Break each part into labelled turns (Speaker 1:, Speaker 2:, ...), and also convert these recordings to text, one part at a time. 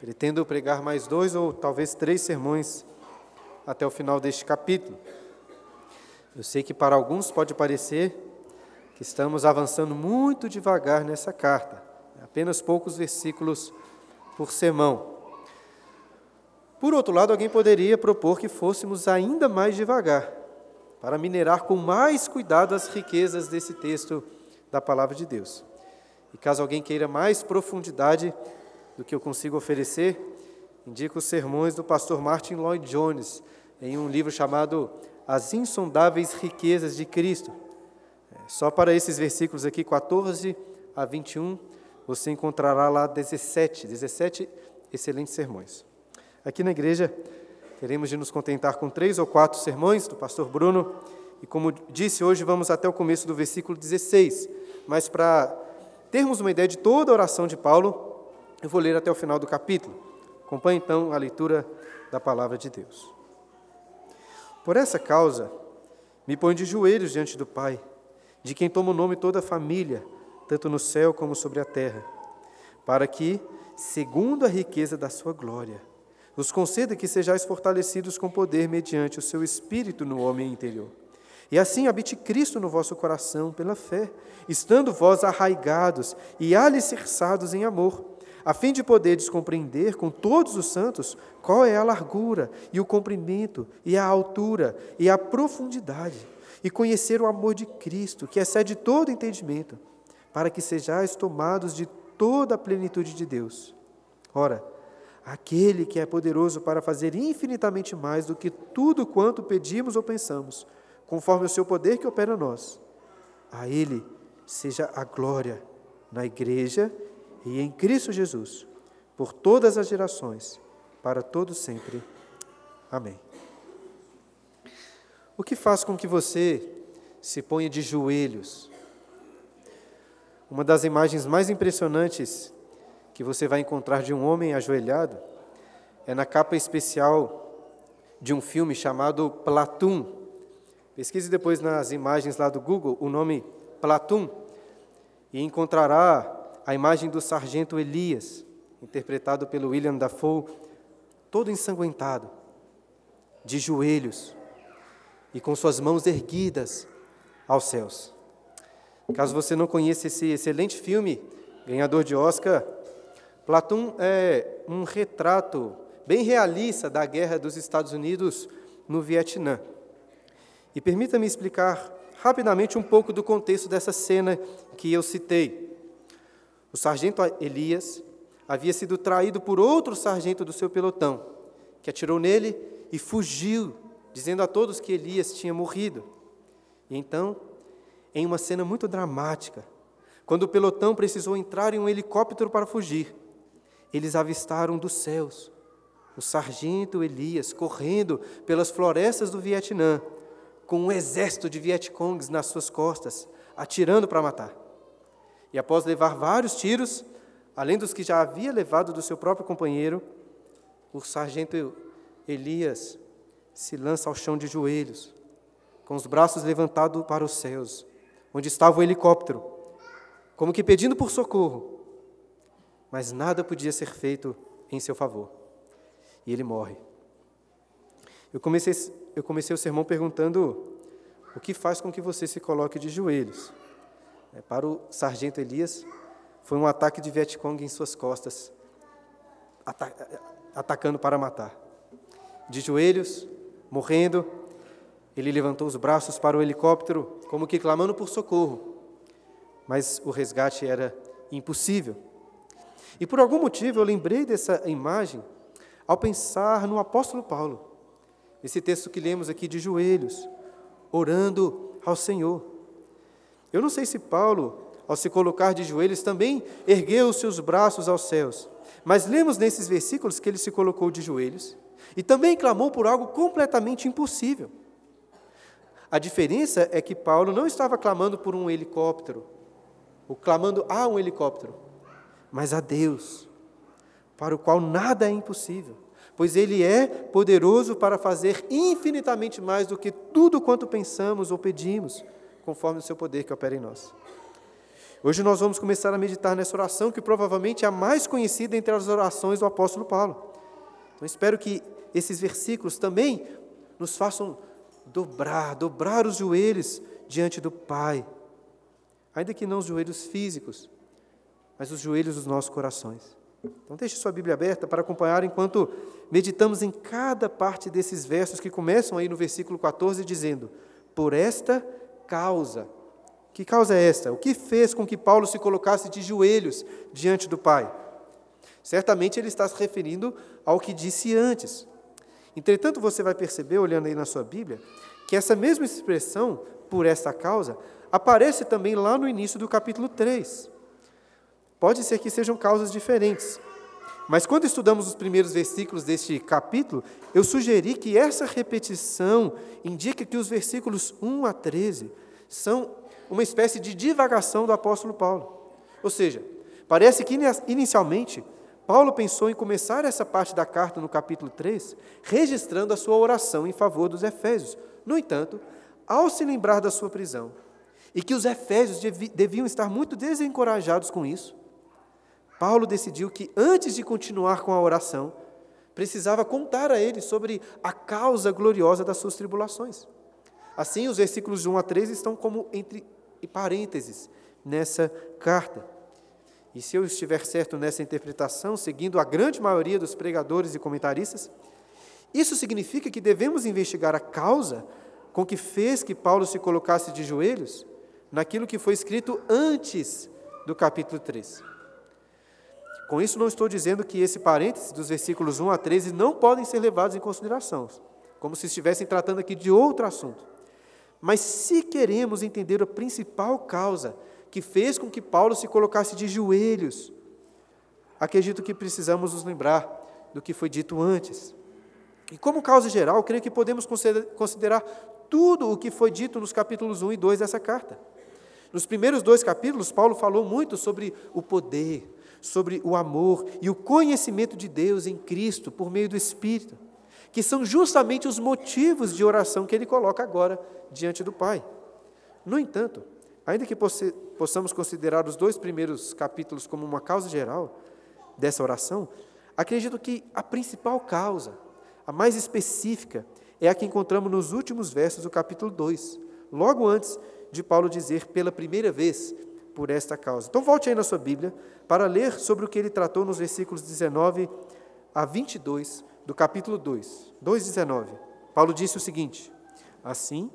Speaker 1: Pretendo pregar mais dois ou talvez três sermões até o final deste capítulo. Eu sei que para alguns pode parecer que estamos avançando muito devagar nessa carta, apenas poucos versículos por sermão. Por outro lado, alguém poderia propor que fôssemos ainda mais devagar, para minerar com mais cuidado as riquezas desse texto da palavra de Deus. E caso alguém queira mais profundidade do que eu consigo oferecer, indico os sermões do pastor Martin Lloyd Jones, em um livro chamado As Insondáveis Riquezas de Cristo. É, só para esses versículos aqui, 14 a 21, você encontrará lá 17, 17 excelentes sermões. Aqui na igreja, teremos de nos contentar com três ou quatro sermões do pastor Bruno, e como disse, hoje vamos até o começo do versículo 16, mas para termos uma ideia de toda a oração de Paulo, eu vou ler até o final do capítulo. Acompanhe então a leitura da palavra de Deus. Por essa causa, me ponho de joelhos diante do Pai, de quem toma o nome toda a família, tanto no céu como sobre a terra, para que, segundo a riqueza da sua glória, nos conceda que sejais fortalecidos com poder mediante o seu espírito no homem interior. E assim habite Cristo no vosso coração pela fé, estando vós arraigados e alicerçados em amor, a fim de poderes compreender com todos os santos qual é a largura e o comprimento e a altura e a profundidade, e conhecer o amor de Cristo, que excede todo entendimento, para que sejais tomados de toda a plenitude de Deus. Ora, aquele que é poderoso para fazer infinitamente mais do que tudo quanto pedimos ou pensamos, conforme o seu poder que opera em nós. A Ele seja a glória na Igreja e em Cristo Jesus, por todas as gerações, para todos sempre. Amém. O que faz com que você se ponha de joelhos? Uma das imagens mais impressionantes que você vai encontrar de um homem ajoelhado é na capa especial de um filme chamado Platum. Pesquise depois nas imagens lá do Google o nome Platum e encontrará a imagem do sargento Elias, interpretado pelo William Dafoe, todo ensanguentado, de joelhos e com suas mãos erguidas aos céus. Caso você não conheça esse excelente filme, ganhador de Oscar, Platão é um retrato bem realista da guerra dos Estados Unidos no Vietnã. E permita-me explicar rapidamente um pouco do contexto dessa cena que eu citei. O sargento Elias havia sido traído por outro sargento do seu pelotão, que atirou nele e fugiu, dizendo a todos que Elias tinha morrido. E então, em uma cena muito dramática, quando o pelotão precisou entrar em um helicóptero para fugir, eles avistaram dos céus o sargento Elias correndo pelas florestas do Vietnã, com um exército de Vietcongs nas suas costas, atirando para matar. E após levar vários tiros, além dos que já havia levado do seu próprio companheiro, o sargento Elias se lança ao chão de joelhos, com os braços levantados para os céus, onde estava o helicóptero, como que pedindo por socorro mas nada podia ser feito em seu favor. E ele morre. Eu comecei, eu comecei o sermão perguntando o que faz com que você se coloque de joelhos. É, para o sargento Elias, foi um ataque de Vietcong em suas costas, atacando para matar. De joelhos, morrendo, ele levantou os braços para o helicóptero, como que clamando por socorro. Mas o resgate era impossível. E por algum motivo eu lembrei dessa imagem ao pensar no apóstolo Paulo, esse texto que lemos aqui de joelhos, orando ao Senhor. Eu não sei se Paulo, ao se colocar de joelhos, também ergueu os seus braços aos céus, mas lemos nesses versículos que ele se colocou de joelhos e também clamou por algo completamente impossível. A diferença é que Paulo não estava clamando por um helicóptero, ou clamando a um helicóptero mas a Deus, para o qual nada é impossível, pois Ele é poderoso para fazer infinitamente mais do que tudo quanto pensamos ou pedimos, conforme o seu poder que opera em nós. Hoje nós vamos começar a meditar nessa oração, que provavelmente é a mais conhecida entre as orações do apóstolo Paulo. Então espero que esses versículos também nos façam dobrar, dobrar os joelhos diante do Pai. Ainda que não os joelhos físicos, mas os joelhos dos nossos corações. Então deixe sua Bíblia aberta para acompanhar enquanto meditamos em cada parte desses versos que começam aí no versículo 14 dizendo: "Por esta causa". Que causa é esta? O que fez com que Paulo se colocasse de joelhos diante do Pai? Certamente ele está se referindo ao que disse antes. Entretanto, você vai perceber, olhando aí na sua Bíblia, que essa mesma expressão, por esta causa, aparece também lá no início do capítulo 3. Pode ser que sejam causas diferentes. Mas quando estudamos os primeiros versículos deste capítulo, eu sugeri que essa repetição indica que os versículos 1 a 13 são uma espécie de divagação do apóstolo Paulo. Ou seja, parece que inicialmente Paulo pensou em começar essa parte da carta no capítulo 3, registrando a sua oração em favor dos Efésios. No entanto, ao se lembrar da sua prisão, e que os Efésios deviam estar muito desencorajados com isso, Paulo decidiu que, antes de continuar com a oração, precisava contar a eles sobre a causa gloriosa das suas tribulações. Assim, os versículos de 1 a 3 estão como entre parênteses nessa carta. E se eu estiver certo nessa interpretação, seguindo a grande maioria dos pregadores e comentaristas, isso significa que devemos investigar a causa com que fez que Paulo se colocasse de joelhos naquilo que foi escrito antes do capítulo 3. Com isso, não estou dizendo que esse parêntese dos versículos 1 a 13 não podem ser levados em consideração, como se estivessem tratando aqui de outro assunto. Mas se queremos entender a principal causa que fez com que Paulo se colocasse de joelhos, acredito que precisamos nos lembrar do que foi dito antes. E como causa geral, creio que podemos considerar tudo o que foi dito nos capítulos 1 e 2 dessa carta. Nos primeiros dois capítulos, Paulo falou muito sobre o poder, sobre o amor e o conhecimento de Deus em Cristo por meio do Espírito, que são justamente os motivos de oração que ele coloca agora diante do Pai. No entanto, ainda que possamos considerar os dois primeiros capítulos como uma causa geral dessa oração, acredito que a principal causa, a mais específica, é a que encontramos nos últimos versos do capítulo 2, logo antes de Paulo dizer pela primeira vez por esta causa. Então volte aí na sua Bíblia para ler sobre o que ele tratou nos versículos 19 a 22 do capítulo 2, 2:19. Paulo disse o seguinte: Assim,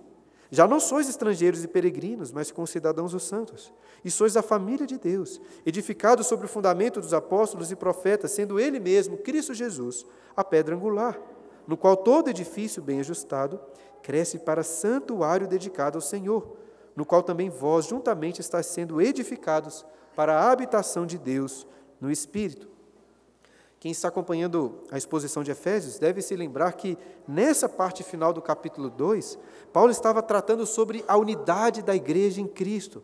Speaker 1: já não sois estrangeiros e peregrinos, mas concidadãos dos santos, e sois a família de Deus, edificados sobre o fundamento dos apóstolos e profetas, sendo ele mesmo, Cristo Jesus, a pedra angular, no qual todo edifício bem ajustado cresce para santuário dedicado ao Senhor no qual também vós juntamente estáis sendo edificados para a habitação de Deus no Espírito. Quem está acompanhando a exposição de Efésios deve se lembrar que, nessa parte final do capítulo 2, Paulo estava tratando sobre a unidade da igreja em Cristo,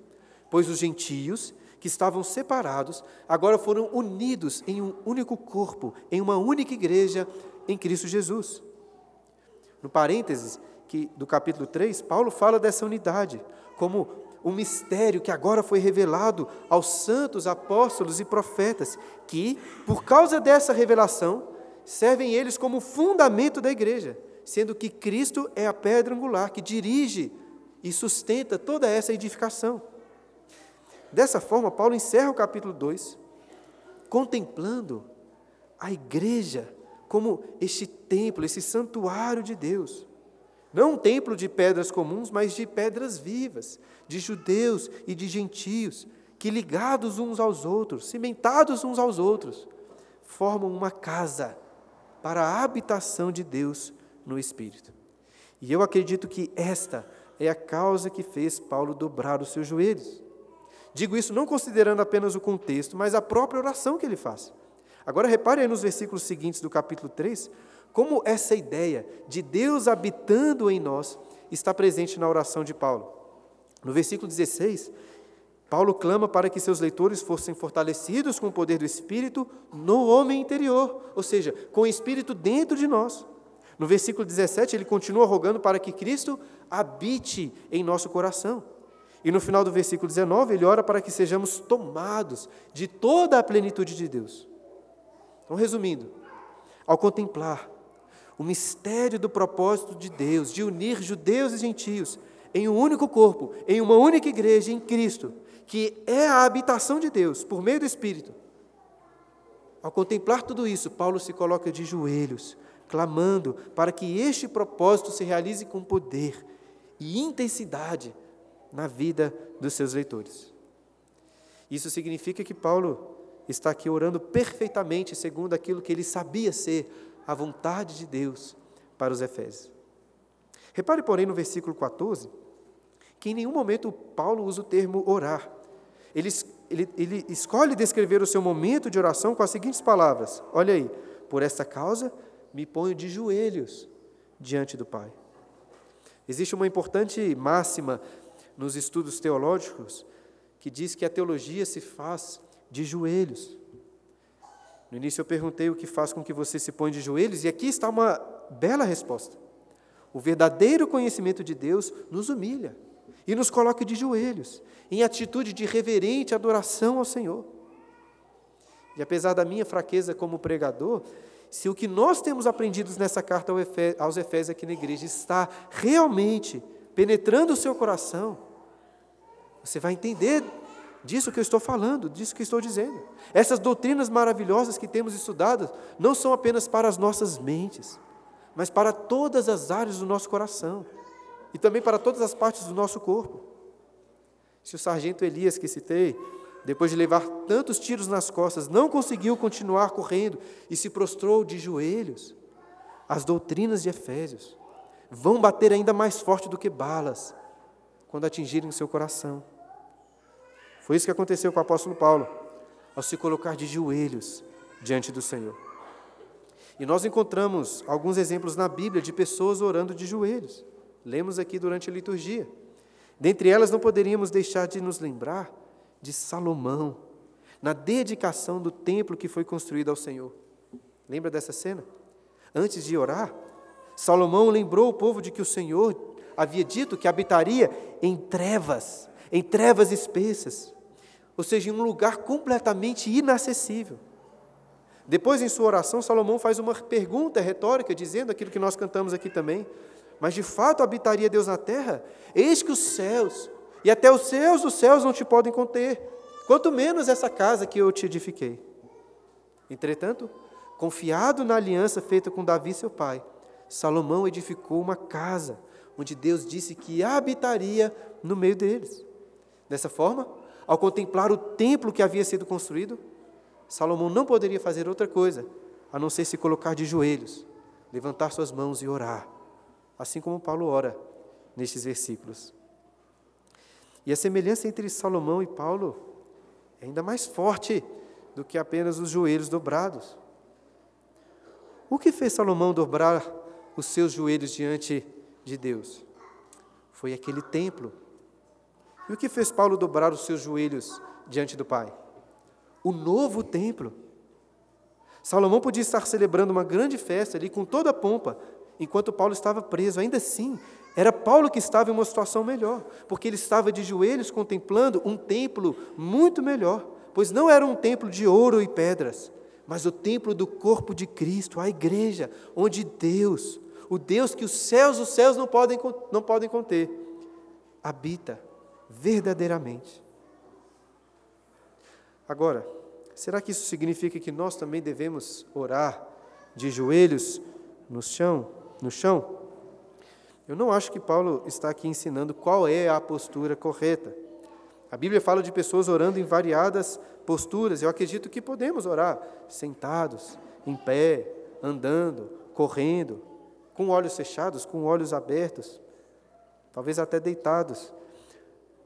Speaker 1: pois os gentios, que estavam separados, agora foram unidos em um único corpo, em uma única igreja em Cristo Jesus. No parênteses que, do capítulo 3, Paulo fala dessa unidade, como um mistério que agora foi revelado aos santos apóstolos e profetas, que, por causa dessa revelação, servem eles como fundamento da igreja, sendo que Cristo é a pedra angular que dirige e sustenta toda essa edificação. Dessa forma, Paulo encerra o capítulo 2, contemplando a igreja como este templo, esse santuário de Deus. Não um templo de pedras comuns, mas de pedras vivas, de judeus e de gentios, que ligados uns aos outros, cimentados uns aos outros, formam uma casa para a habitação de Deus no Espírito. E eu acredito que esta é a causa que fez Paulo dobrar os seus joelhos. Digo isso não considerando apenas o contexto, mas a própria oração que ele faz. Agora repare aí nos versículos seguintes do capítulo 3, como essa ideia de Deus habitando em nós está presente na oração de Paulo. No versículo 16, Paulo clama para que seus leitores fossem fortalecidos com o poder do Espírito no homem interior, ou seja, com o Espírito dentro de nós. No versículo 17, ele continua rogando para que Cristo habite em nosso coração. E no final do versículo 19, ele ora para que sejamos tomados de toda a plenitude de Deus. Então, resumindo, ao contemplar o mistério do propósito de Deus, de unir judeus e gentios em um único corpo, em uma única igreja, em Cristo, que é a habitação de Deus por meio do Espírito. Ao contemplar tudo isso, Paulo se coloca de joelhos, clamando para que este propósito se realize com poder e intensidade na vida dos seus leitores. Isso significa que Paulo está aqui orando perfeitamente segundo aquilo que ele sabia ser a vontade de Deus para os Efésios. Repare, porém, no versículo 14, que em nenhum momento Paulo usa o termo orar. Ele, ele, ele escolhe descrever o seu momento de oração com as seguintes palavras: Olha aí, por esta causa me ponho de joelhos diante do Pai. Existe uma importante máxima nos estudos teológicos que diz que a teologia se faz de joelhos. No início eu perguntei o que faz com que você se põe de joelhos, e aqui está uma bela resposta. O verdadeiro conhecimento de Deus nos humilha e nos coloca de joelhos, em atitude de reverente adoração ao Senhor. E apesar da minha fraqueza como pregador, se o que nós temos aprendido nessa carta aos Efésios aqui na igreja está realmente penetrando o seu coração, você vai entender disso que eu estou falando, disso que estou dizendo. Essas doutrinas maravilhosas que temos estudado não são apenas para as nossas mentes, mas para todas as áreas do nosso coração e também para todas as partes do nosso corpo. Se o sargento Elias que citei, depois de levar tantos tiros nas costas, não conseguiu continuar correndo e se prostrou de joelhos, as doutrinas de Efésios vão bater ainda mais forte do que balas quando atingirem o seu coração. Foi isso que aconteceu com o apóstolo Paulo, ao se colocar de joelhos diante do Senhor. E nós encontramos alguns exemplos na Bíblia de pessoas orando de joelhos. Lemos aqui durante a liturgia. Dentre elas, não poderíamos deixar de nos lembrar de Salomão, na dedicação do templo que foi construído ao Senhor. Lembra dessa cena? Antes de orar, Salomão lembrou o povo de que o Senhor havia dito que habitaria em trevas, em trevas espessas, ou seja, em um lugar completamente inacessível. Depois, em sua oração, Salomão faz uma pergunta retórica, dizendo aquilo que nós cantamos aqui também: Mas de fato habitaria Deus na terra? Eis que os céus, e até os céus dos céus não te podem conter, quanto menos essa casa que eu te edifiquei. Entretanto, confiado na aliança feita com Davi, seu pai, Salomão edificou uma casa onde Deus disse que habitaria no meio deles. Dessa forma, ao contemplar o templo que havia sido construído, Salomão não poderia fazer outra coisa a não ser se colocar de joelhos, levantar suas mãos e orar, assim como Paulo ora nestes versículos. E a semelhança entre Salomão e Paulo é ainda mais forte do que apenas os joelhos dobrados. O que fez Salomão dobrar os seus joelhos diante de Deus. Foi aquele templo. E o que fez Paulo dobrar os seus joelhos diante do Pai? O novo templo. Salomão podia estar celebrando uma grande festa ali com toda a pompa, enquanto Paulo estava preso. Ainda assim, era Paulo que estava em uma situação melhor, porque ele estava de joelhos contemplando um templo muito melhor, pois não era um templo de ouro e pedras, mas o templo do corpo de Cristo, a igreja, onde Deus, o Deus que os céus, os céus não podem, não podem conter, habita verdadeiramente. Agora, será que isso significa que nós também devemos orar de joelhos no chão, no chão? Eu não acho que Paulo está aqui ensinando qual é a postura correta. A Bíblia fala de pessoas orando em variadas posturas. Eu acredito que podemos orar sentados, em pé, andando, correndo, com olhos fechados, com olhos abertos, talvez até deitados,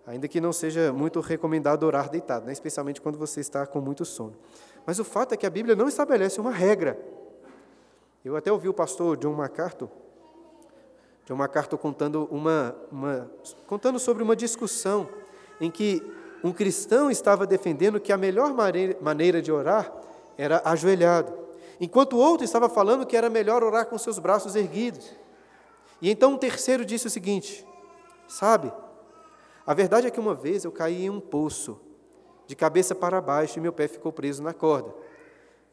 Speaker 1: ainda que não seja muito recomendado orar deitado, né? especialmente quando você está com muito sono. Mas o fato é que a Bíblia não estabelece uma regra. Eu até ouvi o pastor John MacArthur, John MacArthur contando, uma, uma, contando sobre uma discussão em que um cristão estava defendendo que a melhor maneira de orar era ajoelhado enquanto o outro estava falando que era melhor orar com seus braços erguidos. E então um terceiro disse o seguinte: Sabe, A verdade é que uma vez eu caí em um poço, de cabeça para baixo, e meu pé ficou preso na corda.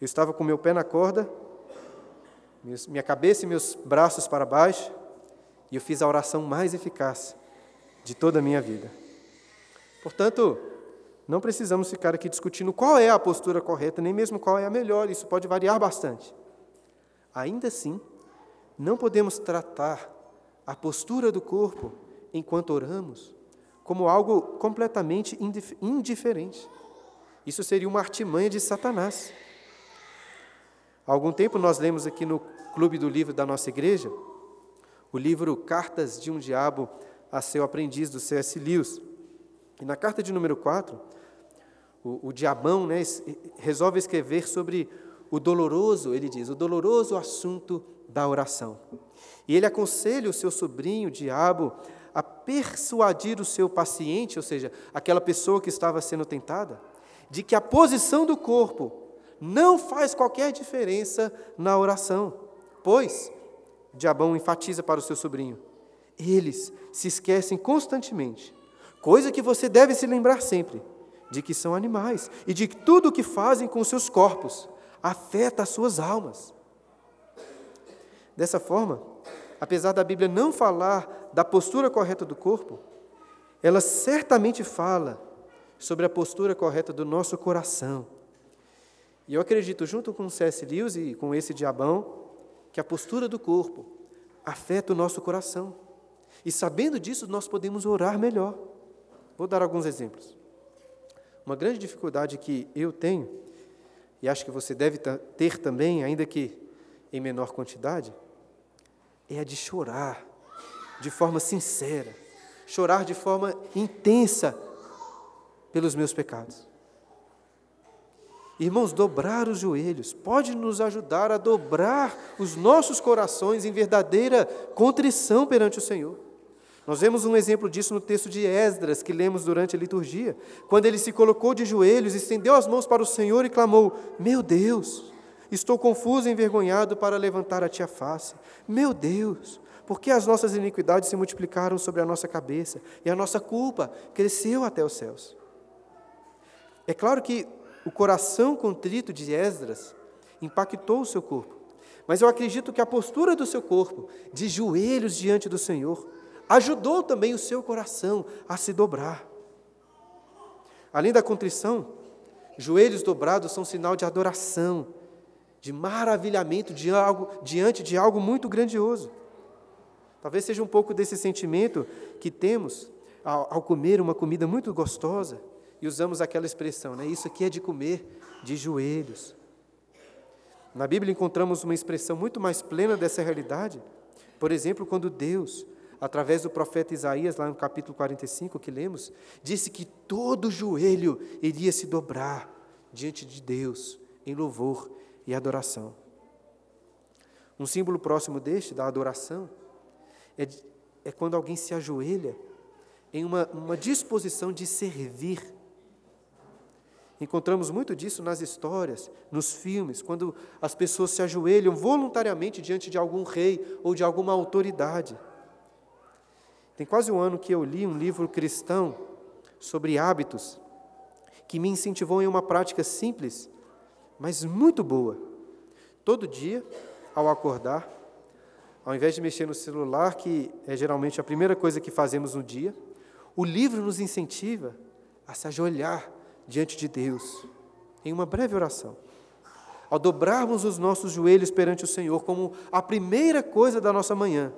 Speaker 1: Eu estava com meu pé na corda, minha cabeça e meus braços para baixo, e eu fiz a oração mais eficaz de toda a minha vida. Portanto, não precisamos ficar aqui discutindo qual é a postura correta, nem mesmo qual é a melhor, isso pode variar bastante. Ainda assim, não podemos tratar a postura do corpo enquanto oramos como algo completamente indiferente. Isso seria uma artimanha de Satanás. Há algum tempo nós lemos aqui no clube do livro da nossa igreja o livro Cartas de um Diabo a seu aprendiz, do C.S. Lewis. E na carta de número 4, o, o diabão né, resolve escrever sobre o doloroso, ele diz, o doloroso assunto da oração. E ele aconselha o seu sobrinho, o diabo, a persuadir o seu paciente, ou seja, aquela pessoa que estava sendo tentada, de que a posição do corpo não faz qualquer diferença na oração, pois, Diabão enfatiza para o seu sobrinho, eles se esquecem constantemente, coisa que você deve se lembrar sempre, de que são animais e de que tudo o que fazem com seus corpos afeta as suas almas. Dessa forma, apesar da Bíblia não falar da postura correta do corpo, ela certamente fala sobre a postura correta do nosso coração. E eu acredito, junto com C.S. Lewis e com esse diabão, que a postura do corpo afeta o nosso coração. E sabendo disso, nós podemos orar melhor. Vou dar alguns exemplos. Uma grande dificuldade que eu tenho, e acho que você deve ter também, ainda que em menor quantidade, é a de chorar de forma sincera, chorar de forma intensa pelos meus pecados. Irmãos, dobrar os joelhos pode nos ajudar a dobrar os nossos corações em verdadeira contrição perante o Senhor. Nós vemos um exemplo disso no texto de Esdras, que lemos durante a liturgia, quando ele se colocou de joelhos, estendeu as mãos para o Senhor e clamou: Meu Deus, Estou confuso e envergonhado para levantar a ti a face. Meu Deus, por que as nossas iniquidades se multiplicaram sobre a nossa cabeça e a nossa culpa cresceu até os céus? É claro que o coração contrito de Esdras impactou o seu corpo, mas eu acredito que a postura do seu corpo, de joelhos diante do Senhor, ajudou também o seu coração a se dobrar. Além da contrição, joelhos dobrados são sinal de adoração, de maravilhamento de algo, diante de algo muito grandioso. Talvez seja um pouco desse sentimento que temos ao, ao comer uma comida muito gostosa e usamos aquela expressão, né? Isso aqui é de comer de joelhos. Na Bíblia encontramos uma expressão muito mais plena dessa realidade. Por exemplo, quando Deus, através do profeta Isaías, lá no capítulo 45 que lemos, disse que todo joelho iria se dobrar diante de Deus em louvor e adoração. Um símbolo próximo deste, da adoração, é, é quando alguém se ajoelha em uma, uma disposição de servir. Encontramos muito disso nas histórias, nos filmes, quando as pessoas se ajoelham voluntariamente diante de algum rei ou de alguma autoridade. Tem quase um ano que eu li um livro cristão sobre hábitos que me incentivou em uma prática simples mas muito boa. Todo dia, ao acordar, ao invés de mexer no celular, que é geralmente a primeira coisa que fazemos no dia, o livro nos incentiva a se ajoelhar diante de Deus em uma breve oração. Ao dobrarmos os nossos joelhos perante o Senhor como a primeira coisa da nossa manhã,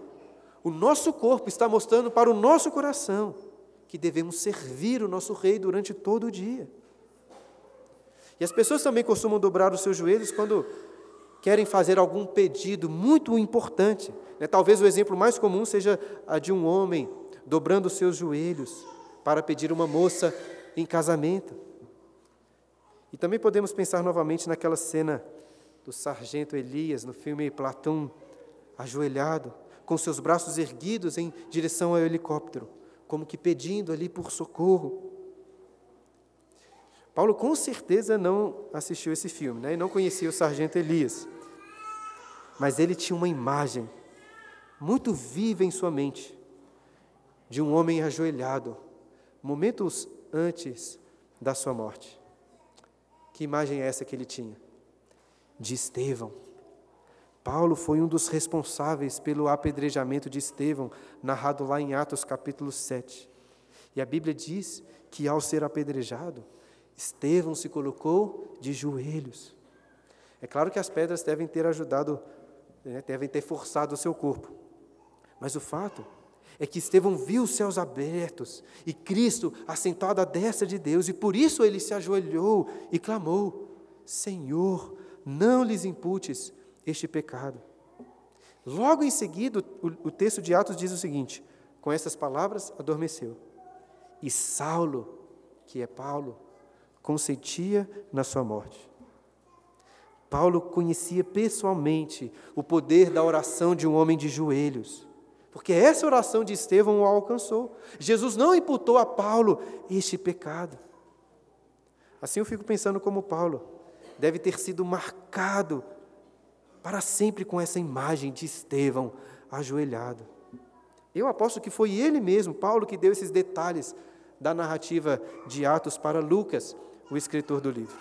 Speaker 1: o nosso corpo está mostrando para o nosso coração que devemos servir o nosso Rei durante todo o dia. E as pessoas também costumam dobrar os seus joelhos quando querem fazer algum pedido muito importante. Né? Talvez o exemplo mais comum seja a de um homem dobrando os seus joelhos para pedir uma moça em casamento. E também podemos pensar novamente naquela cena do sargento Elias no filme Platão, ajoelhado, com seus braços erguidos em direção ao helicóptero, como que pedindo ali por socorro. Paulo com certeza não assistiu esse filme, né? e não conhecia o sargento Elias. Mas ele tinha uma imagem muito viva em sua mente de um homem ajoelhado momentos antes da sua morte. Que imagem é essa que ele tinha? De Estevão. Paulo foi um dos responsáveis pelo apedrejamento de Estevão, narrado lá em Atos capítulo 7. E a Bíblia diz que ao ser apedrejado, Estevão se colocou de joelhos. É claro que as pedras devem ter ajudado, né, devem ter forçado o seu corpo. Mas o fato é que Estevão viu os céus abertos e Cristo assentado à destra de Deus, e por isso ele se ajoelhou e clamou: Senhor, não lhes imputes este pecado. Logo em seguida, o, o texto de Atos diz o seguinte: com essas palavras, adormeceu. E Saulo, que é Paulo, consentia na sua morte. Paulo conhecia pessoalmente o poder da oração de um homem de joelhos, porque essa oração de Estevão o alcançou. Jesus não imputou a Paulo este pecado. Assim eu fico pensando como Paulo deve ter sido marcado para sempre com essa imagem de Estevão ajoelhado. Eu aposto que foi ele mesmo, Paulo, que deu esses detalhes da narrativa de Atos para Lucas, o escritor do livro.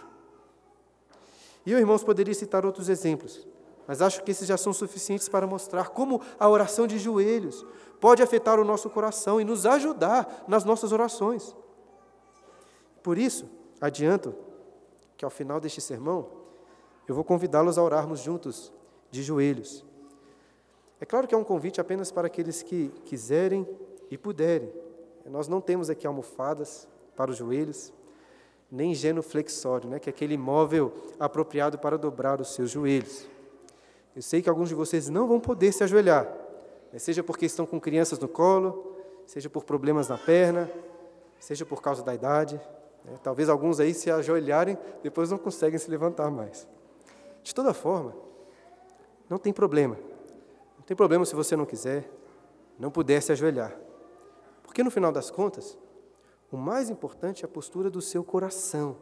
Speaker 1: E eu, irmãos, poderia citar outros exemplos, mas acho que esses já são suficientes para mostrar como a oração de joelhos pode afetar o nosso coração e nos ajudar nas nossas orações. Por isso, adianto que ao final deste sermão, eu vou convidá-los a orarmos juntos, de joelhos. É claro que é um convite apenas para aqueles que quiserem e puderem. Nós não temos aqui almofadas para os joelhos, nem genuflexório, né, que é aquele móvel apropriado para dobrar os seus joelhos. Eu sei que alguns de vocês não vão poder se ajoelhar, né, seja porque estão com crianças no colo, seja por problemas na perna, seja por causa da idade. Né, talvez alguns aí se ajoelharem, depois não conseguem se levantar mais. De toda forma, não tem problema. Não tem problema se você não quiser, não puder se ajoelhar. Porque no final das contas, o mais importante é a postura do seu coração.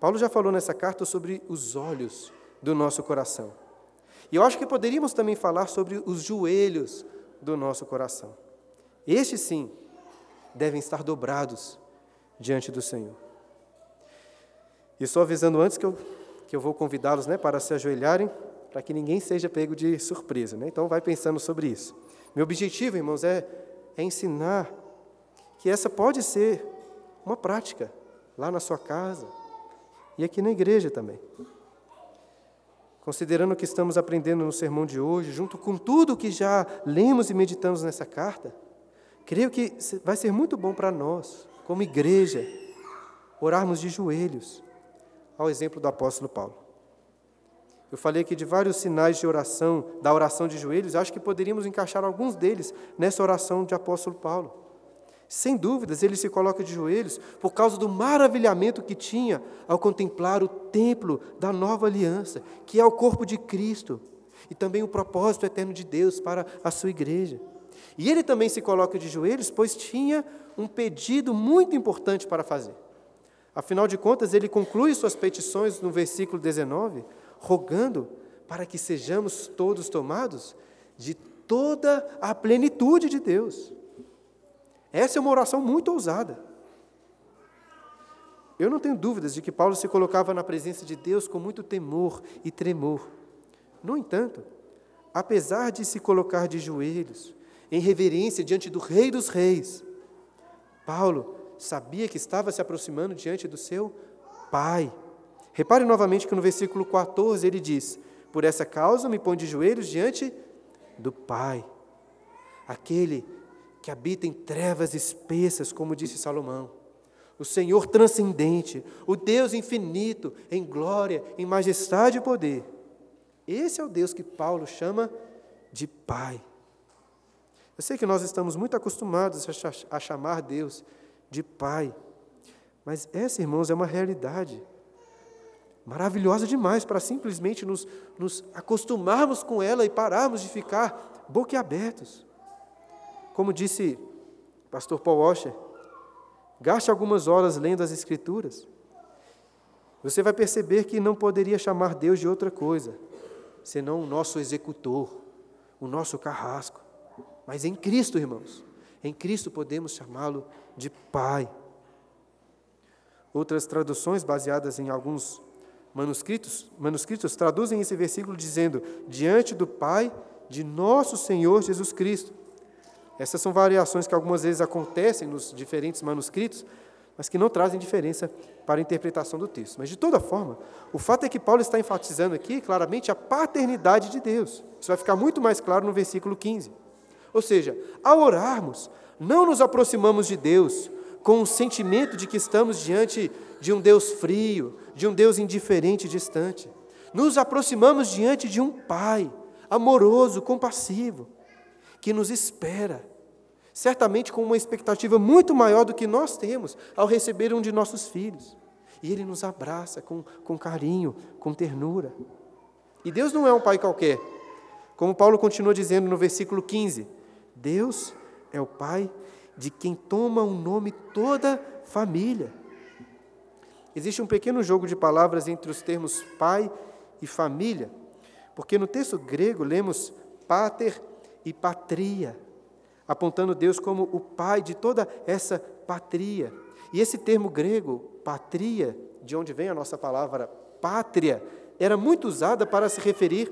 Speaker 1: Paulo já falou nessa carta sobre os olhos do nosso coração. E eu acho que poderíamos também falar sobre os joelhos do nosso coração. Estes sim devem estar dobrados diante do Senhor. E só avisando antes que eu, que eu vou convidá-los né, para se ajoelharem, para que ninguém seja pego de surpresa. Né? Então, vai pensando sobre isso. Meu objetivo, irmãos, é, é ensinar que essa pode ser uma prática lá na sua casa e aqui na igreja também. Considerando o que estamos aprendendo no sermão de hoje, junto com tudo que já lemos e meditamos nessa carta, creio que vai ser muito bom para nós, como igreja, orarmos de joelhos, ao exemplo do apóstolo Paulo. Eu falei aqui de vários sinais de oração, da oração de joelhos, acho que poderíamos encaixar alguns deles nessa oração de apóstolo Paulo. Sem dúvidas, ele se coloca de joelhos por causa do maravilhamento que tinha ao contemplar o templo da nova aliança, que é o corpo de Cristo, e também o propósito eterno de Deus para a sua igreja. E ele também se coloca de joelhos, pois tinha um pedido muito importante para fazer. Afinal de contas, ele conclui suas petições no versículo 19, rogando para que sejamos todos tomados de toda a plenitude de Deus. Essa é uma oração muito ousada. Eu não tenho dúvidas de que Paulo se colocava na presença de Deus com muito temor e tremor. No entanto, apesar de se colocar de joelhos, em reverência diante do Rei dos Reis, Paulo sabia que estava se aproximando diante do seu Pai. Repare novamente que no versículo 14 ele diz: Por essa causa me põe de joelhos diante do Pai, aquele que habita em trevas espessas, como disse Salomão. O Senhor transcendente, o Deus infinito, em glória, em majestade e poder. Esse é o Deus que Paulo chama de Pai. Eu sei que nós estamos muito acostumados a chamar Deus de Pai, mas essa, irmãos, é uma realidade maravilhosa demais para simplesmente nos, nos acostumarmos com ela e pararmos de ficar boquiabertos. Como disse pastor Paul Washer, gaste algumas horas lendo as Escrituras. Você vai perceber que não poderia chamar Deus de outra coisa, senão o nosso executor, o nosso carrasco. Mas em Cristo, irmãos, Em Cristo podemos chamá-lo de Pai. Outras traduções, baseadas em alguns manuscritos, manuscritos traduzem esse versículo dizendo: diante do Pai de nosso Senhor Jesus Cristo. Essas são variações que algumas vezes acontecem nos diferentes manuscritos, mas que não trazem diferença para a interpretação do texto. Mas, de toda forma, o fato é que Paulo está enfatizando aqui claramente a paternidade de Deus. Isso vai ficar muito mais claro no versículo 15. Ou seja, ao orarmos, não nos aproximamos de Deus com o sentimento de que estamos diante de um Deus frio, de um Deus indiferente e distante. Nos aproximamos diante de um Pai amoroso, compassivo, que nos espera, certamente com uma expectativa muito maior do que nós temos ao receber um de nossos filhos. E Ele nos abraça com, com carinho, com ternura. E Deus não é um pai qualquer. Como Paulo continua dizendo no versículo 15: Deus é o pai de quem toma o nome toda família. Existe um pequeno jogo de palavras entre os termos pai e família, porque no texto grego lemos pater e patria apontando Deus como o pai de toda essa patria. E esse termo grego, patria, de onde vem a nossa palavra pátria, era muito usada para se referir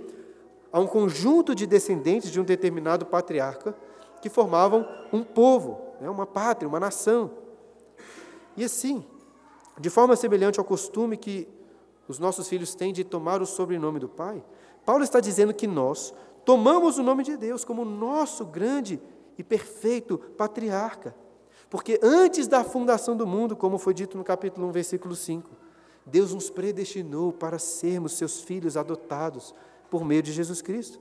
Speaker 1: a um conjunto de descendentes de um determinado patriarca que formavam um povo, né, uma pátria, uma nação. E assim, de forma semelhante ao costume que os nossos filhos têm de tomar o sobrenome do pai, Paulo está dizendo que nós tomamos o nome de Deus como nosso grande e perfeito patriarca. Porque antes da fundação do mundo, como foi dito no capítulo 1, versículo 5, Deus nos predestinou para sermos seus filhos adotados por meio de Jesus Cristo.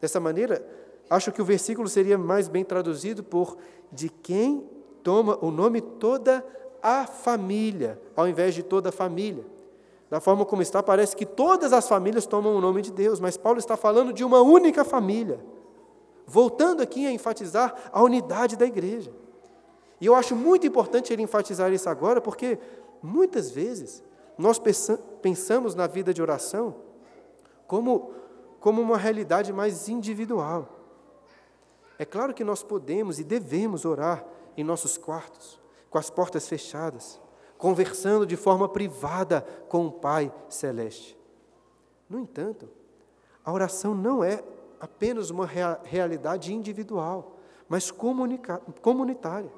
Speaker 1: Dessa maneira, acho que o versículo seria mais bem traduzido por de quem toma o nome toda a família, ao invés de toda a família. Da forma como está, parece que todas as famílias tomam o nome de Deus, mas Paulo está falando de uma única família voltando aqui a enfatizar a unidade da igreja. E eu acho muito importante ele enfatizar isso agora, porque muitas vezes nós pensamos na vida de oração como, como uma realidade mais individual. É claro que nós podemos e devemos orar em nossos quartos, com as portas fechadas, conversando de forma privada com o Pai Celeste. No entanto, a oração não é apenas uma realidade individual, mas comunitária.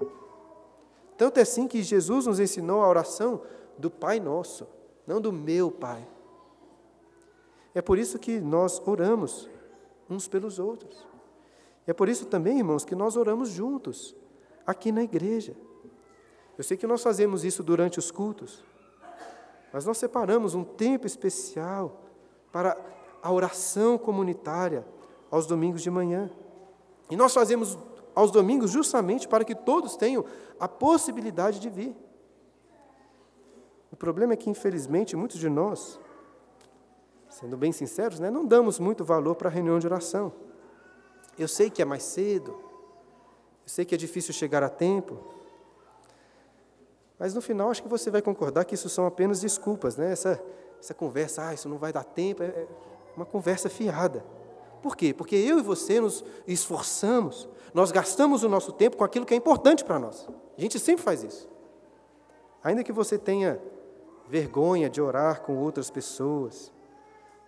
Speaker 1: Tanto é assim que Jesus nos ensinou a oração do Pai Nosso, não do meu Pai. É por isso que nós oramos uns pelos outros. É por isso também, irmãos, que nós oramos juntos, aqui na igreja. Eu sei que nós fazemos isso durante os cultos, mas nós separamos um tempo especial para a oração comunitária, aos domingos de manhã. E nós fazemos aos domingos justamente para que todos tenham a possibilidade de vir. O problema é que, infelizmente, muitos de nós, sendo bem sinceros, né, não damos muito valor para a reunião de oração. Eu sei que é mais cedo, eu sei que é difícil chegar a tempo, mas no final acho que você vai concordar que isso são apenas desculpas, né? Essa, essa conversa, ah, isso não vai dar tempo, é uma conversa fiada. Por quê? Porque eu e você nos esforçamos, nós gastamos o nosso tempo com aquilo que é importante para nós. A gente sempre faz isso. Ainda que você tenha vergonha de orar com outras pessoas,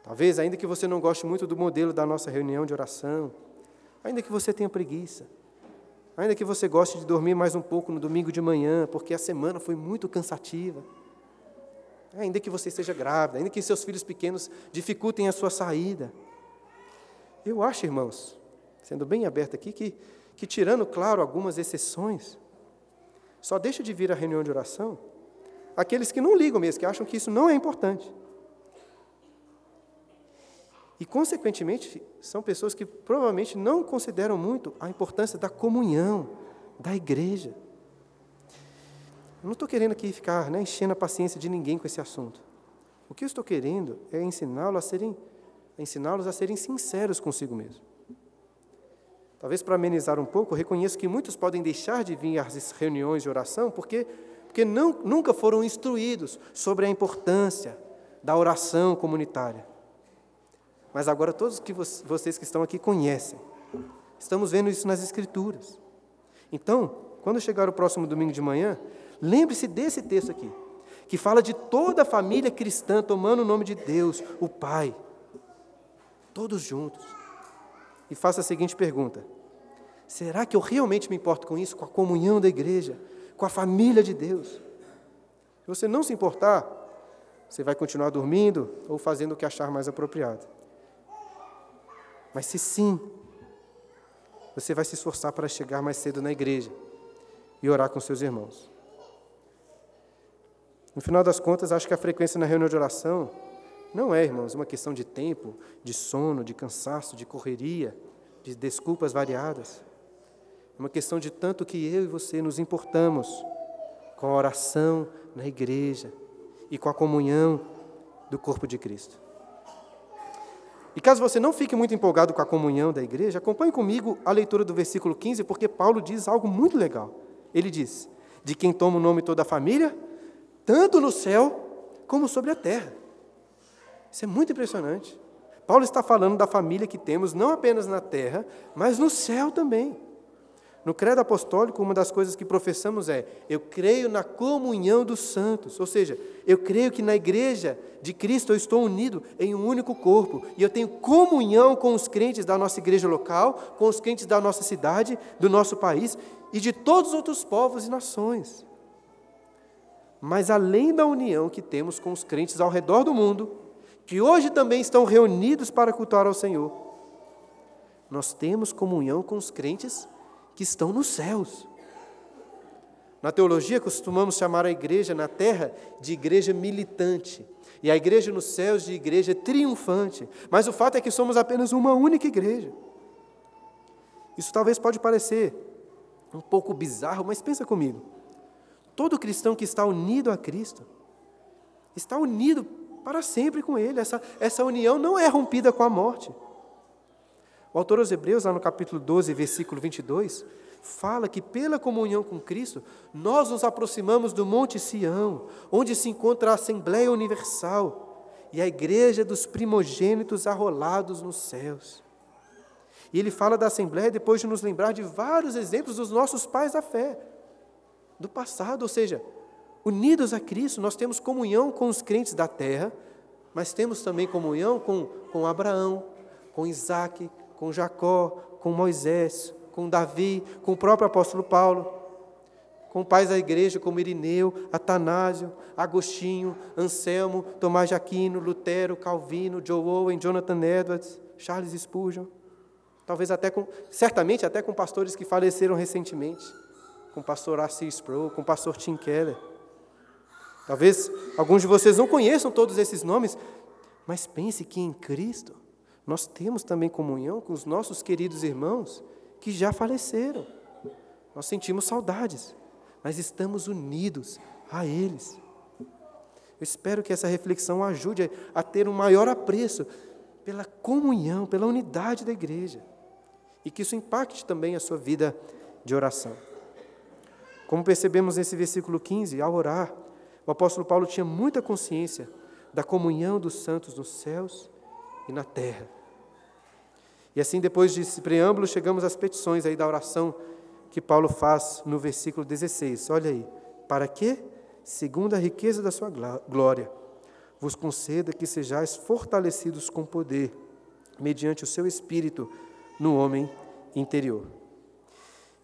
Speaker 1: talvez ainda que você não goste muito do modelo da nossa reunião de oração, ainda que você tenha preguiça, ainda que você goste de dormir mais um pouco no domingo de manhã, porque a semana foi muito cansativa, ainda que você esteja grávida, ainda que seus filhos pequenos dificultem a sua saída, eu acho, irmãos, sendo bem aberto aqui, que, que tirando, claro, algumas exceções, só deixa de vir a reunião de oração aqueles que não ligam mesmo, que acham que isso não é importante. E, consequentemente, são pessoas que provavelmente não consideram muito a importância da comunhão, da igreja. Eu não estou querendo aqui ficar né, enchendo a paciência de ninguém com esse assunto. O que eu estou querendo é ensiná-lo a serem ensiná-los a serem sinceros consigo mesmo. Talvez para amenizar um pouco, reconheço que muitos podem deixar de vir às reuniões de oração porque, porque não, nunca foram instruídos sobre a importância da oração comunitária. Mas agora todos que vocês que estão aqui conhecem. Estamos vendo isso nas Escrituras. Então, quando chegar o próximo domingo de manhã, lembre-se desse texto aqui, que fala de toda a família cristã tomando o nome de Deus, o Pai, todos juntos. E faça a seguinte pergunta: será que eu realmente me importo com isso, com a comunhão da igreja, com a família de Deus? Se você não se importar, você vai continuar dormindo ou fazendo o que achar mais apropriado. Mas se sim, você vai se esforçar para chegar mais cedo na igreja e orar com seus irmãos. No final das contas, acho que a frequência na reunião de oração não é, irmãos, uma questão de tempo, de sono, de cansaço, de correria, de desculpas variadas. É uma questão de tanto que eu e você nos importamos com a oração na igreja e com a comunhão do corpo de Cristo. E caso você não fique muito empolgado com a comunhão da igreja, acompanhe comigo a leitura do versículo 15, porque Paulo diz algo muito legal. Ele diz: De quem toma o nome toda a família, tanto no céu como sobre a terra. Isso é muito impressionante. Paulo está falando da família que temos não apenas na terra, mas no céu também. No credo apostólico, uma das coisas que professamos é: eu creio na comunhão dos santos, ou seja, eu creio que na igreja de Cristo eu estou unido em um único corpo e eu tenho comunhão com os crentes da nossa igreja local, com os crentes da nossa cidade, do nosso país e de todos os outros povos e nações. Mas além da união que temos com os crentes ao redor do mundo, que hoje também estão reunidos para cultuar ao Senhor, nós temos comunhão com os crentes que estão nos céus. Na teologia, costumamos chamar a igreja na terra de igreja militante e a igreja nos céus de igreja triunfante. Mas o fato é que somos apenas uma única igreja. Isso talvez pode parecer um pouco bizarro, mas pensa comigo. Todo cristão que está unido a Cristo está unido para sempre com Ele. Essa, essa união não é rompida com a morte. O autor aos Hebreus, lá no capítulo 12, versículo 22, fala que pela comunhão com Cristo, nós nos aproximamos do Monte Sião, onde se encontra a Assembleia Universal e a igreja dos primogênitos arrolados nos céus. E ele fala da Assembleia depois de nos lembrar de vários exemplos dos nossos pais da fé, do passado, ou seja, unidos a Cristo, nós temos comunhão com os crentes da terra, mas temos também comunhão com, com Abraão, com Isaac, com Jacó, com Moisés, com Davi, com o próprio apóstolo Paulo, com pais da igreja como Irineu, Atanásio, Agostinho, Anselmo, Tomás de Aquino, Lutero, Calvino, Joe Owen, Jonathan Edwards, Charles Spurgeon. Talvez até com, certamente até com pastores que faleceram recentemente, com o pastor Assis Sproul, com o pastor Tim Keller. Talvez alguns de vocês não conheçam todos esses nomes, mas pense que em Cristo nós temos também comunhão com os nossos queridos irmãos que já faleceram. Nós sentimos saudades, mas estamos unidos a eles. Eu espero que essa reflexão ajude a ter um maior apreço pela comunhão, pela unidade da igreja, e que isso impacte também a sua vida de oração. Como percebemos nesse versículo 15, ao orar, o apóstolo Paulo tinha muita consciência da comunhão dos santos nos céus e na terra. E assim, depois desse preâmbulo, chegamos às petições aí da oração que Paulo faz no versículo 16. Olha aí. Para que, segundo a riqueza da sua glória, vos conceda que sejais fortalecidos com poder, mediante o seu espírito, no homem interior.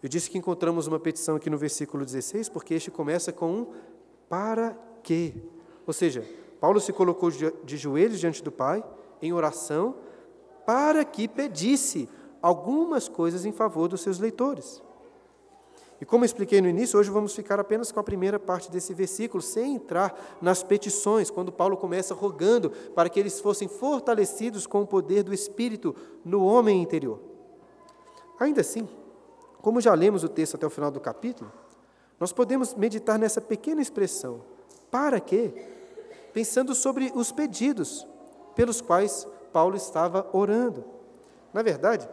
Speaker 1: Eu disse que encontramos uma petição aqui no versículo 16, porque este começa com um para quê? Ou seja, Paulo se colocou de joelhos diante do Pai, em oração, para que pedisse algumas coisas em favor dos seus leitores. E como expliquei no início, hoje vamos ficar apenas com a primeira parte desse versículo, sem entrar nas petições, quando Paulo começa rogando para que eles fossem fortalecidos com o poder do Espírito no homem interior. Ainda assim, como já lemos o texto até o final do capítulo, nós podemos meditar nessa pequena expressão, para quê? Pensando sobre os pedidos pelos quais Paulo estava orando. Na verdade,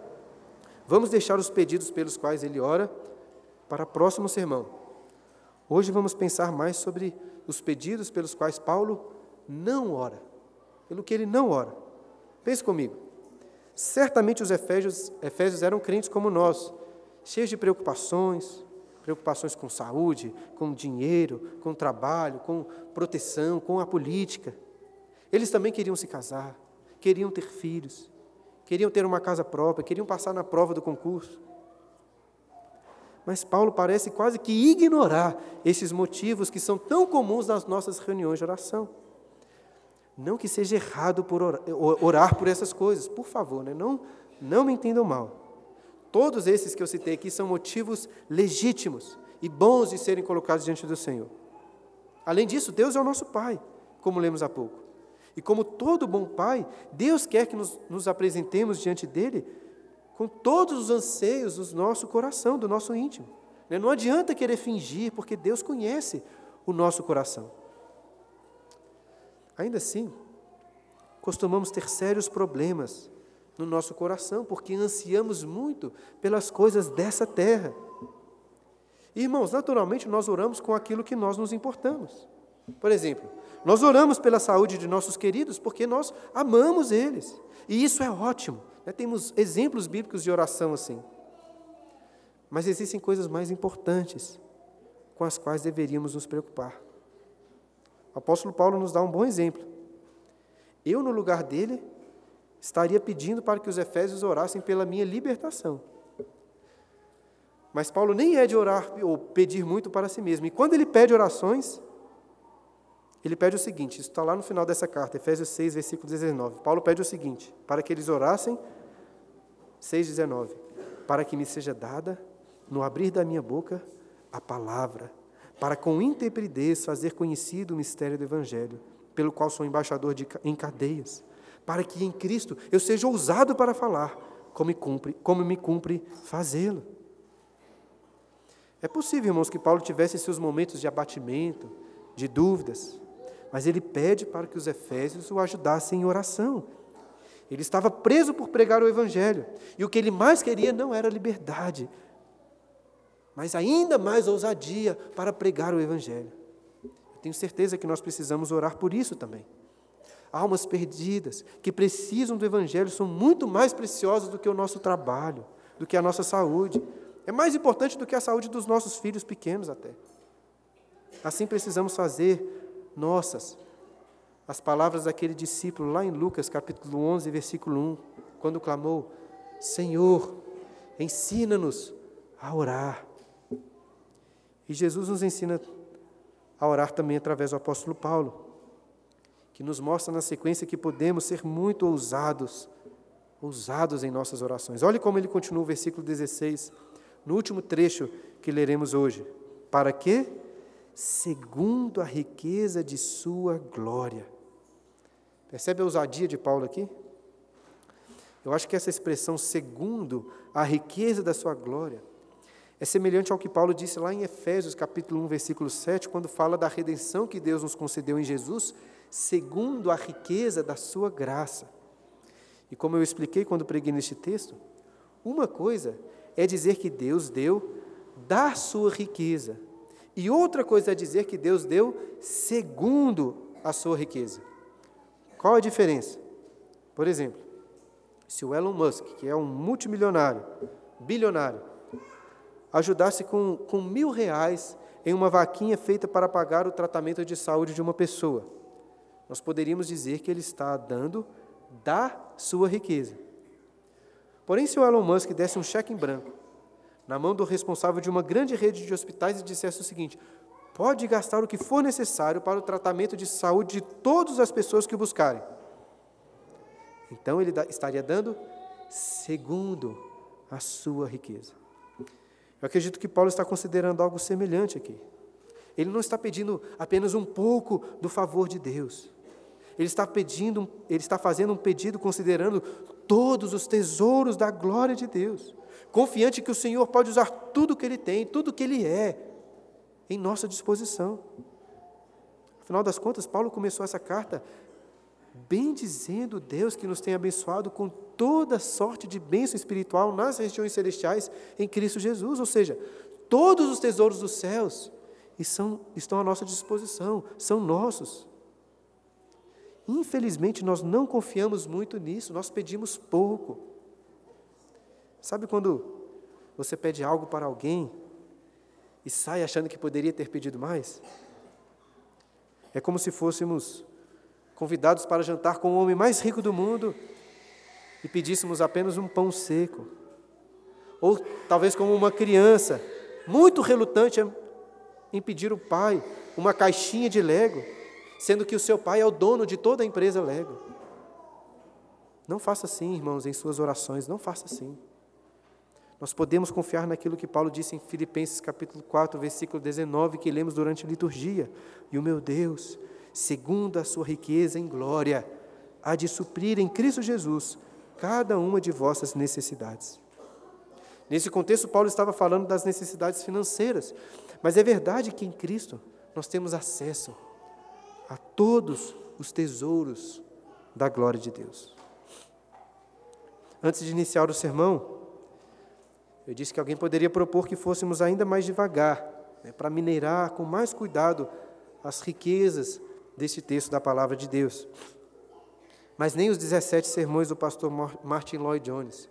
Speaker 1: vamos deixar os pedidos pelos quais ele ora para o próximo sermão. Hoje vamos pensar mais sobre os pedidos pelos quais Paulo não ora, pelo que ele não ora. Pense comigo. Certamente os Efésios, Efésios eram crentes como nós, cheios de preocupações, preocupações com saúde, com dinheiro, com trabalho, com proteção, com a política. Eles também queriam se casar, queriam ter filhos, queriam ter uma casa própria, queriam passar na prova do concurso. Mas Paulo parece quase que ignorar esses motivos que são tão comuns nas nossas reuniões de oração. Não que seja errado por orar, orar por essas coisas, por favor, né? não, não me entendam mal. Todos esses que eu citei aqui são motivos legítimos e bons de serem colocados diante do Senhor. Além disso, Deus é o nosso Pai, como lemos há pouco. E como todo bom Pai, Deus quer que nos, nos apresentemos diante dele com todos os anseios do nosso coração, do nosso íntimo. Né? Não adianta querer fingir, porque Deus conhece o nosso coração. Ainda assim, costumamos ter sérios problemas no nosso coração, porque ansiamos muito pelas coisas dessa terra. Irmãos, naturalmente nós oramos com aquilo que nós nos importamos. Por exemplo, nós oramos pela saúde de nossos queridos porque nós amamos eles. E isso é ótimo. Né? Temos exemplos bíblicos de oração assim. Mas existem coisas mais importantes com as quais deveríamos nos preocupar. O apóstolo Paulo nos dá um bom exemplo. Eu, no lugar dele, estaria pedindo para que os efésios orassem pela minha libertação. Mas Paulo nem é de orar ou pedir muito para si mesmo. E quando ele pede orações, ele pede o seguinte: isso está lá no final dessa carta, Efésios 6, versículo 19. Paulo pede o seguinte: para que eles orassem 6,19: Para que me seja dada, no abrir da minha boca, a palavra, para com intrepidez fazer conhecido o mistério do Evangelho, pelo qual sou embaixador de, em cadeias, para que em Cristo eu seja ousado para falar, como me cumpre, como me cumpre fazê-lo. É possível, irmãos, que Paulo tivesse seus momentos de abatimento, de dúvidas, mas ele pede para que os efésios o ajudassem em oração, ele estava preso por pregar o Evangelho. E o que ele mais queria não era liberdade, mas ainda mais ousadia para pregar o Evangelho. Eu tenho certeza que nós precisamos orar por isso também. Almas perdidas que precisam do Evangelho são muito mais preciosas do que o nosso trabalho, do que a nossa saúde. É mais importante do que a saúde dos nossos filhos pequenos, até. Assim precisamos fazer nossas as palavras daquele discípulo lá em Lucas capítulo 11, versículo 1, quando clamou: Senhor, ensina-nos a orar. E Jesus nos ensina a orar também através do apóstolo Paulo, que nos mostra na sequência que podemos ser muito ousados, ousados em nossas orações. Olhe como ele continua o versículo 16, no último trecho que leremos hoje. Para quê? Segundo a riqueza de sua glória Percebe a ousadia de Paulo aqui? Eu acho que essa expressão, segundo a riqueza da sua glória, é semelhante ao que Paulo disse lá em Efésios, capítulo 1, versículo 7, quando fala da redenção que Deus nos concedeu em Jesus, segundo a riqueza da sua graça. E como eu expliquei quando preguei neste texto, uma coisa é dizer que Deus deu da sua riqueza, e outra coisa é dizer que Deus deu segundo a sua riqueza. Qual a diferença? Por exemplo, se o Elon Musk, que é um multimilionário, bilionário, ajudasse com, com mil reais em uma vaquinha feita para pagar o tratamento de saúde de uma pessoa, nós poderíamos dizer que ele está dando da sua riqueza. Porém, se o Elon Musk desse um cheque em branco na mão do responsável de uma grande rede de hospitais e dissesse o seguinte: pode gastar o que for necessário para o tratamento de saúde de todas as pessoas que o buscarem. Então ele estaria dando segundo a sua riqueza. Eu acredito que Paulo está considerando algo semelhante aqui. Ele não está pedindo apenas um pouco do favor de Deus. Ele está pedindo, ele está fazendo um pedido considerando todos os tesouros da glória de Deus, confiante que o Senhor pode usar tudo que ele tem, tudo que ele é, em nossa disposição. Afinal das contas, Paulo começou essa carta bem dizendo Deus que nos tem abençoado com toda sorte de bênção espiritual nas regiões celestiais em Cristo Jesus, ou seja, todos os tesouros dos céus estão à nossa disposição, são nossos. Infelizmente, nós não confiamos muito nisso, nós pedimos pouco. Sabe quando você pede algo para alguém e sai achando que poderia ter pedido mais? É como se fôssemos convidados para jantar com o homem mais rico do mundo e pedíssemos apenas um pão seco. Ou talvez como uma criança, muito relutante em pedir o pai uma caixinha de Lego, sendo que o seu pai é o dono de toda a empresa Lego. Não faça assim, irmãos, em suas orações, não faça assim. Nós podemos confiar naquilo que Paulo disse em Filipenses capítulo 4, versículo 19, que lemos durante a liturgia. E o meu Deus, segundo a sua riqueza em glória, há de suprir em Cristo Jesus cada uma de vossas necessidades. Nesse contexto, Paulo estava falando das necessidades financeiras, mas é verdade que em Cristo nós temos acesso a todos os tesouros da glória de Deus. Antes de iniciar o sermão, eu disse que alguém poderia propor que fôssemos ainda mais devagar, né, para mineirar com mais cuidado as riquezas deste texto da palavra de Deus. Mas nem os 17 sermões do pastor Martin Lloyd Jones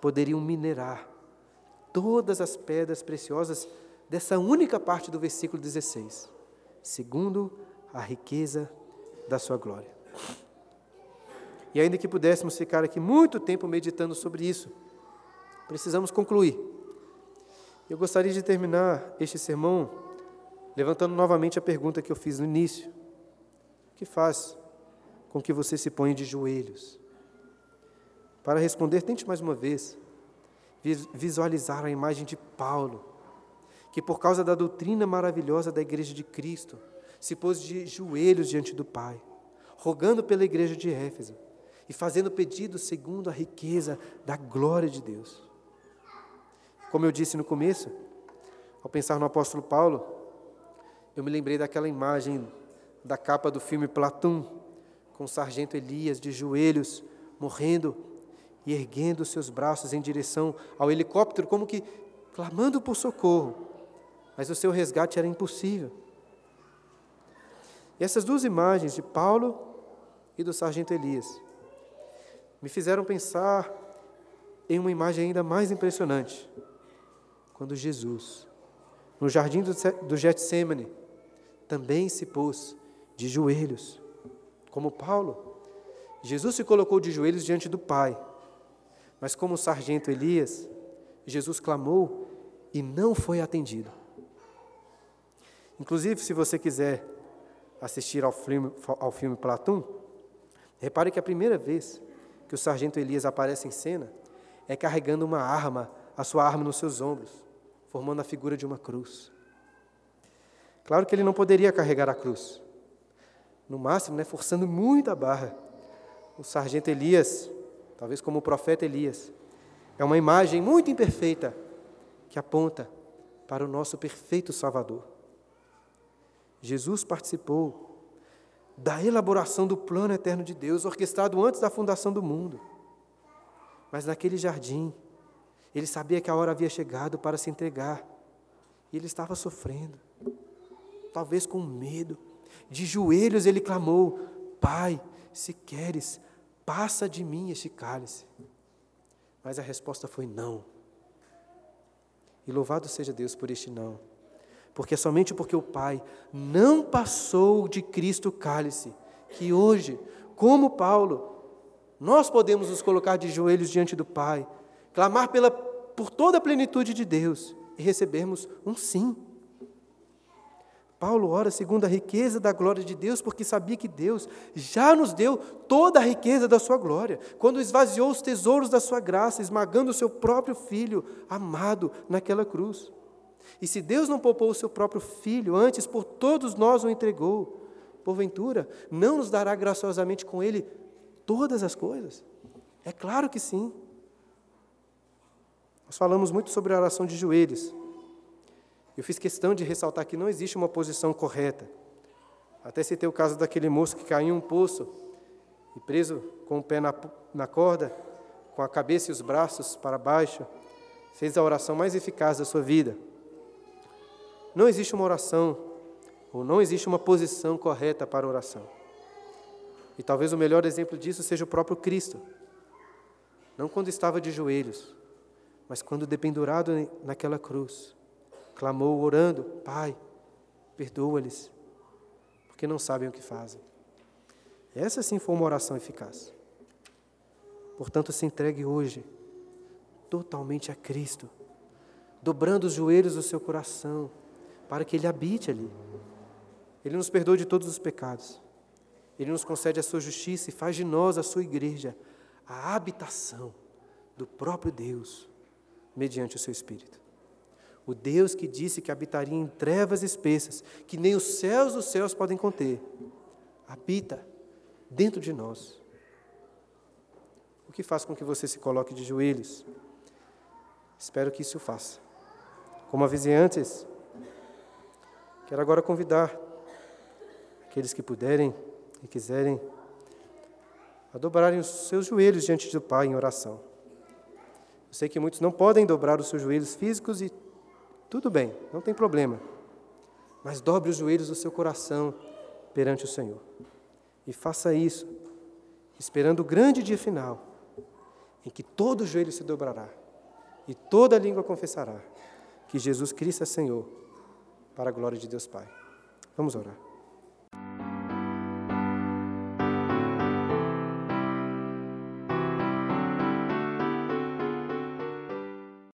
Speaker 1: poderiam minerar todas as pedras preciosas dessa única parte do versículo 16, segundo a riqueza da sua glória. E ainda que pudéssemos ficar aqui muito tempo meditando sobre isso, precisamos concluir. Eu gostaria de terminar este sermão levantando novamente a pergunta que eu fiz no início: O que faz com que você se ponha de joelhos? Para responder, tente mais uma vez visualizar a imagem de Paulo, que por causa da doutrina maravilhosa da Igreja de Cristo, se pôs de joelhos diante do Pai, rogando pela igreja de Éfeso e fazendo pedido segundo a riqueza da glória de Deus. Como eu disse no começo, ao pensar no apóstolo Paulo, eu me lembrei daquela imagem da capa do filme Platão, com o sargento Elias de joelhos, morrendo e erguendo seus braços em direção ao helicóptero, como que clamando por socorro. Mas o seu resgate era impossível. E essas duas imagens de Paulo e do sargento Elias me fizeram pensar em uma imagem ainda mais impressionante quando Jesus, no jardim do Getsemane, também se pôs de joelhos, como Paulo. Jesus se colocou de joelhos diante do Pai, mas como o sargento Elias, Jesus clamou e não foi atendido. Inclusive, se você quiser assistir ao filme, ao filme Platão, repare que a primeira vez que o sargento Elias aparece em cena é carregando uma arma, a sua arma nos seus ombros formando a figura de uma cruz. Claro que ele não poderia carregar a cruz. No máximo, né, forçando muito a barra. O sargento Elias, talvez como o profeta Elias, é uma imagem muito imperfeita que aponta para o nosso perfeito Salvador. Jesus participou da elaboração do plano eterno de Deus, orquestrado antes da fundação do mundo. Mas naquele jardim, ele sabia que a hora havia chegado para se entregar. E ele estava sofrendo, talvez com medo. De joelhos ele clamou: Pai, se queres, passa de mim este cálice. Mas a resposta foi não. E louvado seja Deus por este não. Porque é somente porque o Pai não passou de Cristo o cálice, que hoje, como Paulo, nós podemos nos colocar de joelhos diante do Pai clamar pela, por toda a plenitude de Deus e recebermos um sim. Paulo ora segundo a riqueza da glória de Deus, porque sabia que Deus já nos deu toda a riqueza da sua glória, quando esvaziou os tesouros da sua graça, esmagando o seu próprio filho amado naquela cruz. E se Deus não poupou o seu próprio filho, antes por todos nós o entregou, porventura, não nos dará graciosamente com ele todas as coisas? É claro que sim. Nós falamos muito sobre a oração de joelhos. Eu fiz questão de ressaltar que não existe uma posição correta. Até citei o caso daquele moço que caiu em um poço e preso com o pé na, na corda, com a cabeça e os braços para baixo, fez a oração mais eficaz da sua vida. Não existe uma oração, ou não existe uma posição correta para a oração. E talvez o melhor exemplo disso seja o próprio Cristo. Não quando estava de joelhos, mas quando dependurado naquela cruz, clamou orando: Pai, perdoa-lhes, porque não sabem o que fazem. Essa sim foi uma oração eficaz. Portanto, se entregue hoje totalmente a Cristo, dobrando os joelhos do seu coração, para que Ele habite ali. Ele nos perdoa de todos os pecados. Ele nos concede a sua justiça e faz de nós, a sua igreja, a habitação do próprio Deus, mediante o seu Espírito. O Deus que disse que habitaria em trevas espessas, que nem os céus dos céus podem conter, habita dentro de nós. O que faz com que você se coloque de joelhos? Espero que isso faça. Como avisei antes, quero agora convidar aqueles que puderem e quiserem a dobrarem os seus joelhos diante do Pai em oração. Eu sei que muitos não podem dobrar os seus joelhos físicos e tudo bem, não tem problema. Mas dobre os joelhos do seu coração perante o Senhor. E faça isso, esperando o grande dia final, em que todo joelho se dobrará e toda língua confessará que Jesus Cristo é Senhor, para a glória de Deus Pai. Vamos orar.